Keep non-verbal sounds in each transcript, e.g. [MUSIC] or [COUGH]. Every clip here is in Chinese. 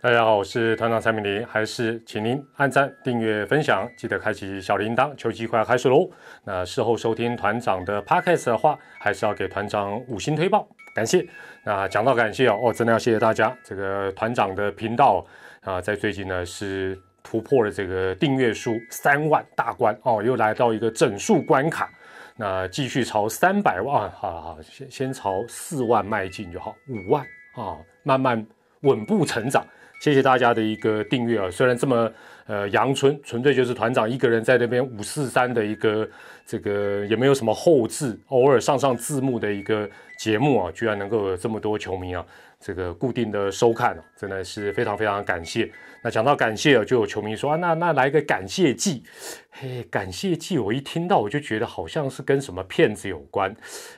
大家好，我是团长蔡明林，还是请您按赞、订阅、分享，记得开启小铃铛。秋季快要开始喽，那事后收听团长的 podcast 的话，还是要给团长五星推报，感谢。那讲到感谢哦，哦，真的要谢谢大家。这个团长的频道啊，在最近呢是突破了这个订阅数三万大关哦，又来到一个整数关卡。那继续朝三百万，好好，先先朝四万迈进就好，五万啊，慢慢稳步成长。谢谢大家的一个订阅啊！虽然这么呃阳春，纯粹就是团长一个人在那边五四三的一个这个也没有什么后置，偶尔上上字幕的一个节目啊，居然能够有这么多球迷啊，这个固定的收看啊，真的是非常非常感谢。那讲到感谢啊，就有球迷说啊，那那来个感谢祭，嘿，感谢祭，我一听到我就觉得好像是跟什么骗子有关，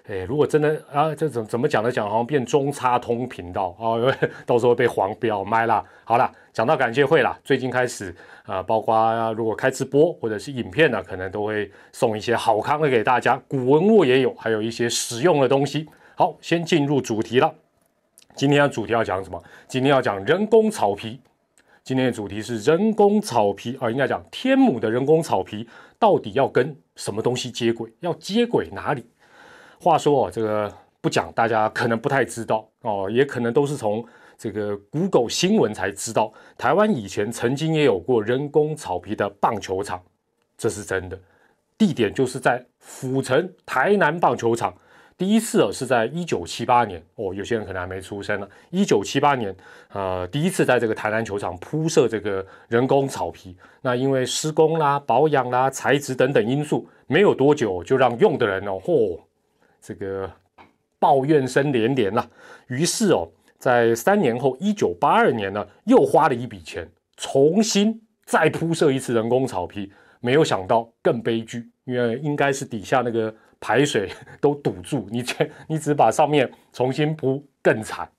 哎，如果真的啊，这怎怎么讲呢？讲好像变中差通频道啊，[LAUGHS] 到时候被黄标麦啦。好了，讲到感谢会啦，最近开始啊，包括如果开直播或者是影片呢，可能都会送一些好康的给大家，古文物也有，还有一些实用的东西。好，先进入主题了，今天的主题要讲什么？今天要讲人工草皮。今天的主题是人工草皮啊，应该讲天母的人工草皮到底要跟什么东西接轨？要接轨哪里？话说哦，这个不讲，大家可能不太知道哦，也可能都是从这个 Google 新闻才知道，台湾以前曾经也有过人工草皮的棒球场，这是真的，地点就是在府城台南棒球场。第一次哦，是在一九七八年哦，有些人可能还没出生呢。一九七八年，呃，第一次在这个台南球场铺设这个人工草皮。那因为施工啦、保养啦、材质等等因素，没有多久就让用的人哦，嚯，这个抱怨声连连啦。于是哦，在三年后，一九八二年呢，又花了一笔钱，重新再铺设一次人工草皮。没有想到更悲剧，因为应该是底下那个。排水都堵住，你这你只把上面重新铺更惨。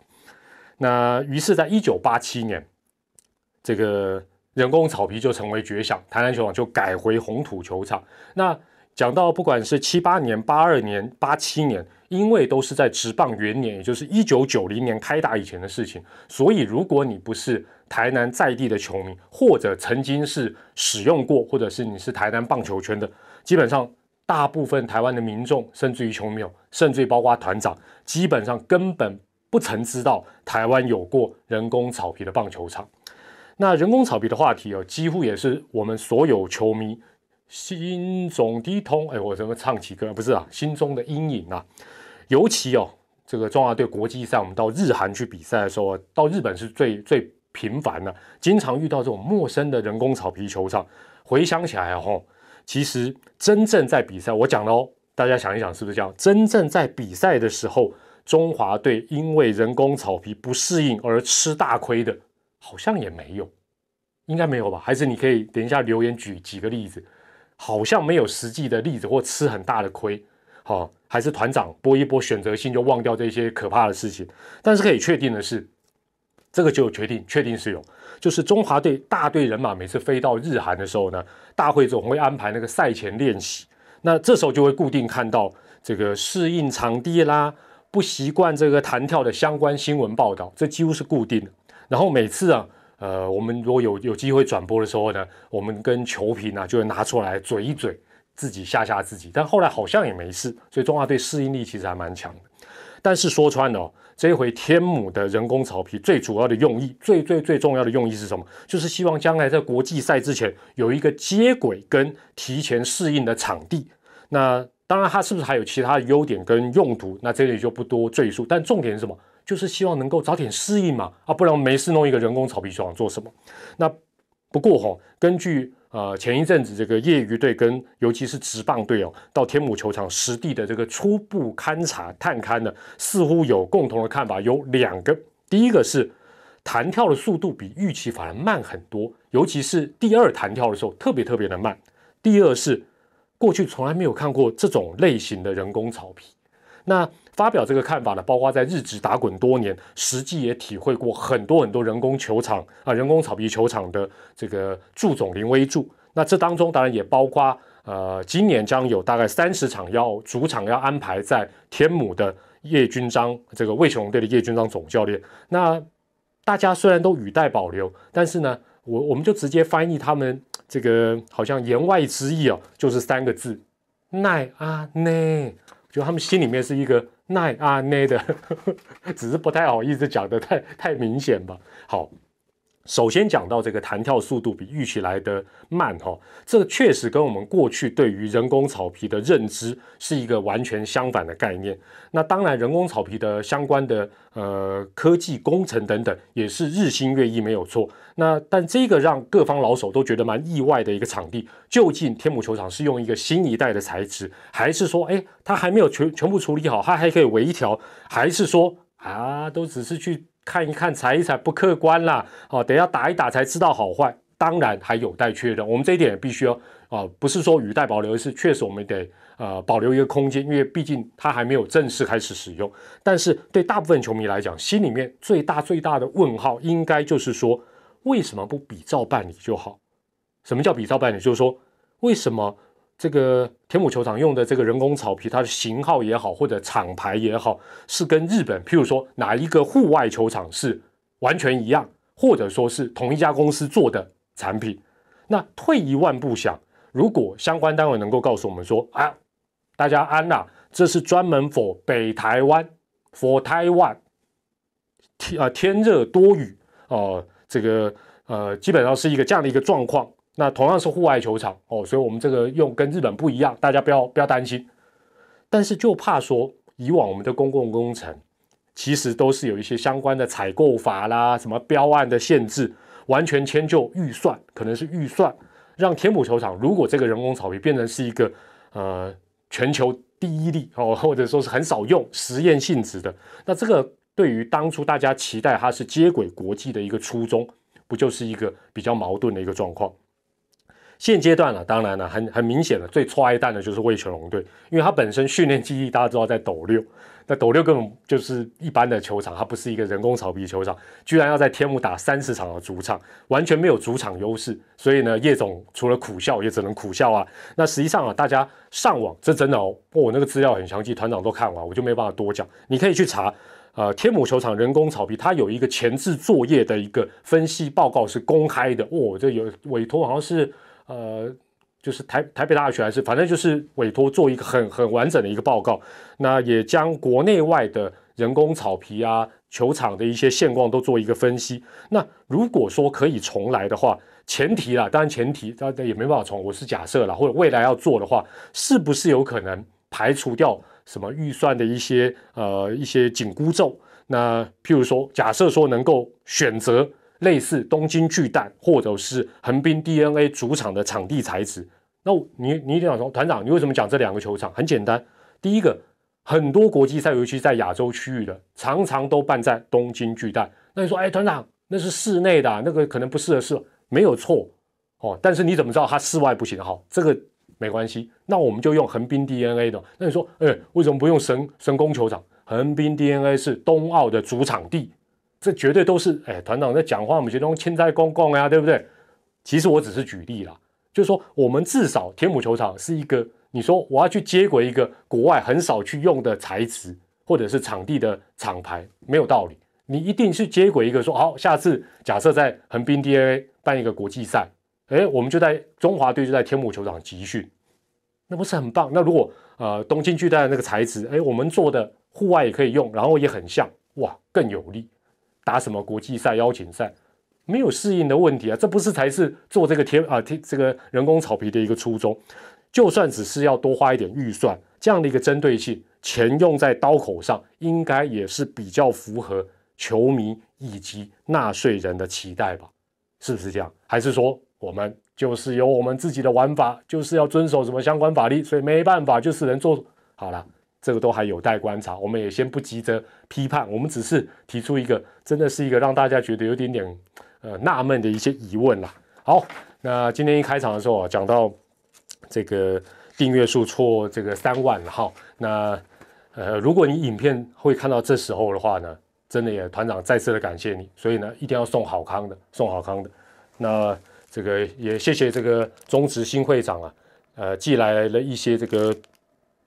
那于是，在一九八七年，这个人工草皮就成为绝响，台南球场就改回红土球场。那讲到不管是七八年、八二年、八七年，因为都是在职棒元年，也就是一九九零年开打以前的事情，所以如果你不是台南在地的球迷，或者曾经是使用过，或者是你是台南棒球圈的，基本上。大部分台湾的民众，甚至于球迷，甚至于包括团长，基本上根本不曾知道台湾有过人工草皮的棒球场。那人工草皮的话题哦，几乎也是我们所有球迷心中的痛。哎，我怎么唱起歌？不是啊，心中的阴影啊。尤其哦，这个中华队国际赛，我们到日韩去比赛的时候，到日本是最最频繁的，经常遇到这种陌生的人工草皮球场。回想起来哦。其实真正在比赛，我讲了哦，大家想一想是不是这样？真正在比赛的时候，中华队因为人工草皮不适应而吃大亏的，好像也没有，应该没有吧？还是你可以等一下留言举几个例子，好像没有实际的例子或吃很大的亏，好，还是团长播一播选择性就忘掉这些可怕的事情。但是可以确定的是。这个就有决定确定是有，就是中华队大队人马每次飞到日韩的时候呢，大会总会安排那个赛前练习，那这时候就会固定看到这个适应场地啦、不习惯这个弹跳的相关新闻报道，这几乎是固定的。然后每次啊，呃，我们如果有有机会转播的时候呢，我们跟球评呢就会拿出来嘴一嘴，自己吓吓自己。但后来好像也没事，所以中华队适应力其实还蛮强的。但是说穿了。这一回天母的人工草皮最主要的用意，最最最重要的用意是什么？就是希望将来在国际赛之前有一个接轨跟提前适应的场地。那当然，它是不是还有其他的优点跟用途？那这里就不多赘述。但重点是什么？就是希望能够早点适应嘛，啊，不然没事弄一个人工草皮球场做什么？那不过哈，根据。呃，前一阵子这个业余队跟尤其是职棒队哦，到天母球场实地的这个初步勘察探勘呢，似乎有共同的看法，有两个。第一个是弹跳的速度比预期反而慢很多，尤其是第二弹跳的时候特别特别的慢。第二是过去从来没有看过这种类型的人工草皮。那发表这个看法呢，包括在日职打滚多年，实际也体会过很多很多人工球场啊、人工草皮球场的这个祝总林威助。那这当中当然也包括呃，今年将有大概三十场要主场要安排在天母的叶军章这个魏雄队的叶军章总教练。那大家虽然都语带保留，但是呢，我我们就直接翻译他们这个好像言外之意哦，就是三个字奈阿内，就他们心里面是一个奈阿内的，[LAUGHS] 只是不太好意思讲的太太明显吧。好。首先讲到这个弹跳速度比预期来的慢哈，这确实跟我们过去对于人工草皮的认知是一个完全相反的概念。那当然，人工草皮的相关的呃科技工程等等也是日新月异，没有错。那但这个让各方老手都觉得蛮意外的一个场地，究竟天母球场是用一个新一代的材质，还是说哎它还没有全全部处理好，它还可以微调，还是说啊都只是去。看一看，踩一踩，不客观啦。哦，等下打一打才知道好坏，当然还有待确认。我们这一点也必须要啊，不是说语带保留，是确实我们得呃保留一个空间，因为毕竟它还没有正式开始使用。但是对大部分球迷来讲，心里面最大最大的问号，应该就是说，为什么不比照办理就好？什么叫比照办理？就是说，为什么？这个天母球场用的这个人工草皮，它的型号也好，或者厂牌也好，是跟日本，譬如说哪一个户外球场是完全一样，或者说是同一家公司做的产品。那退一万步想，如果相关单位能够告诉我们说啊，大家安啦，这是专门 for 北台湾，for Taiwan，天啊天热多雨哦，这个呃基本上是一个这样的一个状况。那同样是户外球场哦，所以我们这个用跟日本不一样，大家不要不要担心。但是就怕说，以往我们的公共工程其实都是有一些相关的采购法啦，什么标案的限制，完全迁就预算，可能是预算让天母球场如果这个人工草皮变成是一个呃全球第一例哦，或者说是很少用实验性质的，那这个对于当初大家期待它是接轨国际的一个初衷，不就是一个比较矛盾的一个状况？现阶段了，当然了，很很明显的，最挫爱蛋的就是魏全龙队，因为他本身训练基地大家知道在斗六，那斗六根本就是一般的球场，它不是一个人工草皮球场，居然要在天母打三十场的主场，完全没有主场优势，所以呢，叶总除了苦笑也只能苦笑啊。那实际上啊，大家上网这真的哦，我那个资料很详细，团长都看完，我就没办法多讲，你可以去查，呃，天母球场人工草皮，它有一个前置作业的一个分析报告是公开的，哦，这有委托好像是。呃，就是台台北大学还是反正就是委托做一个很很完整的一个报告，那也将国内外的人工草皮啊、球场的一些现况都做一个分析。那如果说可以重来的话，前提啦，当然前提大家也没办法重，我是假设啦，或者未来要做的话，是不是有可能排除掉什么预算的一些呃一些紧箍咒？那譬如说，假设说能够选择。类似东京巨蛋或者是横滨 DNA 主场的场地材质，那你你一定想说，团长，你为什么讲这两个球场？很简单，第一个，很多国际赛，尤其在亚洲区域的，常常都办在东京巨蛋。那你说，哎，团长，那是室内的，那个可能不适合室，没有错哦。但是你怎么知道它室外不行？好，这个没关系，那我们就用横滨 DNA 的。那你说，哎，为什么不用神神宫球场？横滨 DNA 是冬奥的主场地。这绝对都是哎，团长在讲话，我们觉得千灾公共呀，对不对？其实我只是举例啦，就是说，我们至少天母球场是一个，你说我要去接轨一个国外很少去用的材质，或者是场地的厂牌，没有道理。你一定是接轨一个，说好，下次假设在横滨 DNA 办一个国际赛，哎，我们就在中华队就在天母球场集训，那不是很棒？那如果呃东京巨蛋那个材质，哎，我们做的户外也可以用，然后也很像，哇，更有利。打什么国际赛、邀请赛，没有适应的问题啊！这不是才是做这个天啊天这个人工草皮的一个初衷。就算只是要多花一点预算，这样的一个针对性，钱用在刀口上，应该也是比较符合球迷以及纳税人的期待吧？是不是这样？还是说我们就是有我们自己的玩法，就是要遵守什么相关法律，所以没办法，就是能做好了。这个都还有待观察，我们也先不急着批判，我们只是提出一个，真的是一个让大家觉得有点点呃纳闷的一些疑问啦。好，那今天一开场的时候啊，讲到这个订阅数错这个三万了哈，那呃，如果你影片会看到这时候的话呢，真的也团长再次的感谢你，所以呢，一定要送好康的，送好康的。那这个也谢谢这个中职新会长啊，呃，寄来了一些这个。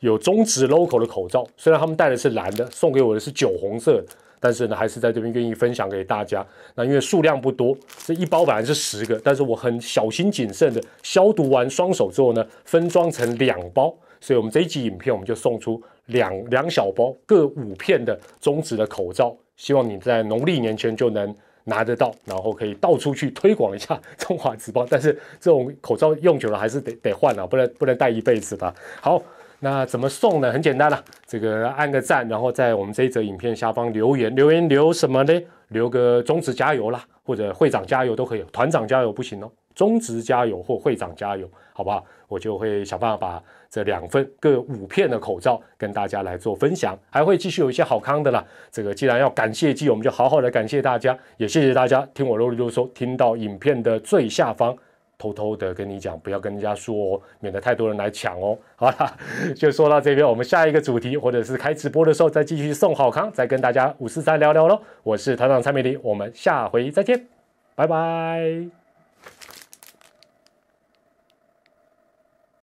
有中指 logo 的口罩，虽然他们戴的是蓝的，送给我的是酒红色，但是呢，还是在这边愿意分享给大家。那因为数量不多，这一包本来是十个，但是我很小心谨慎的消毒完双手之后呢，分装成两包。所以我们这一集影片，我们就送出两两小包各五片的中指的口罩，希望你在农历年前就能拿得到，然后可以到处去推广一下 [LAUGHS] 中华纸包。但是这种口罩用久了还是得得换啊，不能不能戴一辈子吧。好。那怎么送呢？很简单了，这个按个赞，然后在我们这一则影片下方留言，留言留什么呢？留个中职加油啦，或者会长加油都可以，团长加油不行哦，中职加油或会长加油，好不好？我就会想办法把这两份各五片的口罩跟大家来做分享，还会继续有一些好康的啦。这个既然要感谢季，我们就好好的感谢大家，也谢谢大家听我啰里啰嗦，听到影片的最下方。偷偷的跟你讲，不要跟人家说哦，免得太多人来抢哦。[LAUGHS] 好了，就说到这边，我们下一个主题，或者是开直播的时候再继续送好康，再跟大家五四三聊聊喽。我是团长蔡美玲，我们下回再见，拜拜。